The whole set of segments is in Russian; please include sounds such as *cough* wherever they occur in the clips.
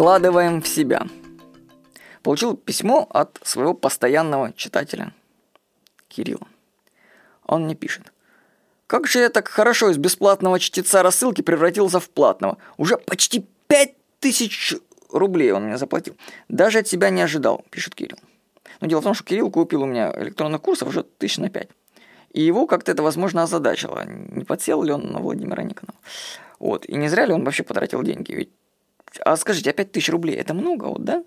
Вкладываем в себя. Получил письмо от своего постоянного читателя Кирилла. Он мне пишет. Как же я так хорошо из бесплатного чтеца рассылки превратился в платного? Уже почти пять тысяч рублей он мне заплатил. Даже от себя не ожидал, пишет Кирилл. Но дело в том, что Кирилл купил у меня электронных курсов уже тысяч на пять. И его как-то это, возможно, озадачило. Не подсел ли он на Владимира Никонова? Вот. И не зря ли он вообще потратил деньги? Ведь... А скажите, опять тысяч рублей, это много, вот, да?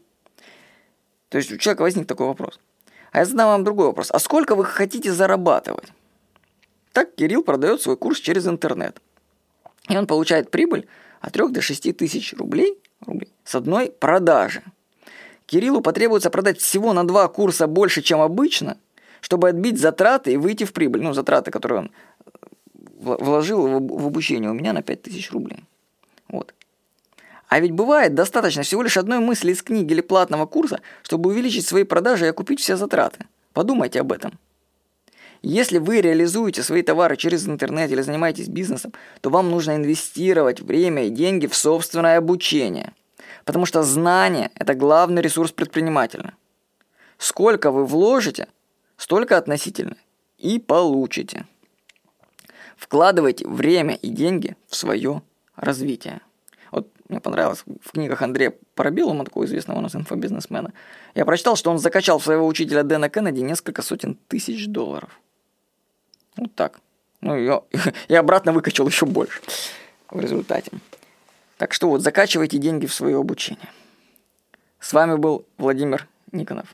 То есть у человека возник такой вопрос. А я задам вам другой вопрос. А сколько вы хотите зарабатывать? Так Кирилл продает свой курс через интернет. И он получает прибыль от 3 до 6 тысяч рублей, рублей с одной продажи. Кириллу потребуется продать всего на два курса больше, чем обычно, чтобы отбить затраты и выйти в прибыль. Ну, затраты, которые он вложил в обучение у меня на 5000 рублей. Вот. А ведь бывает достаточно всего лишь одной мысли из книги или платного курса, чтобы увеличить свои продажи и окупить все затраты. Подумайте об этом. Если вы реализуете свои товары через интернет или занимаетесь бизнесом, то вам нужно инвестировать время и деньги в собственное обучение. Потому что знание – это главный ресурс предпринимателя. Сколько вы вложите, столько относительно и получите. Вкладывайте время и деньги в свое развитие. Мне понравилось в книгах Андрея Парабилума, такого известного у нас инфобизнесмена, я прочитал, что он закачал своего учителя Дэна Кеннеди несколько сотен тысяч долларов. Вот так. Ну, я, *laughs* и обратно выкачал еще больше в результате. Так что вот, закачивайте деньги в свое обучение. С вами был Владимир Никонов.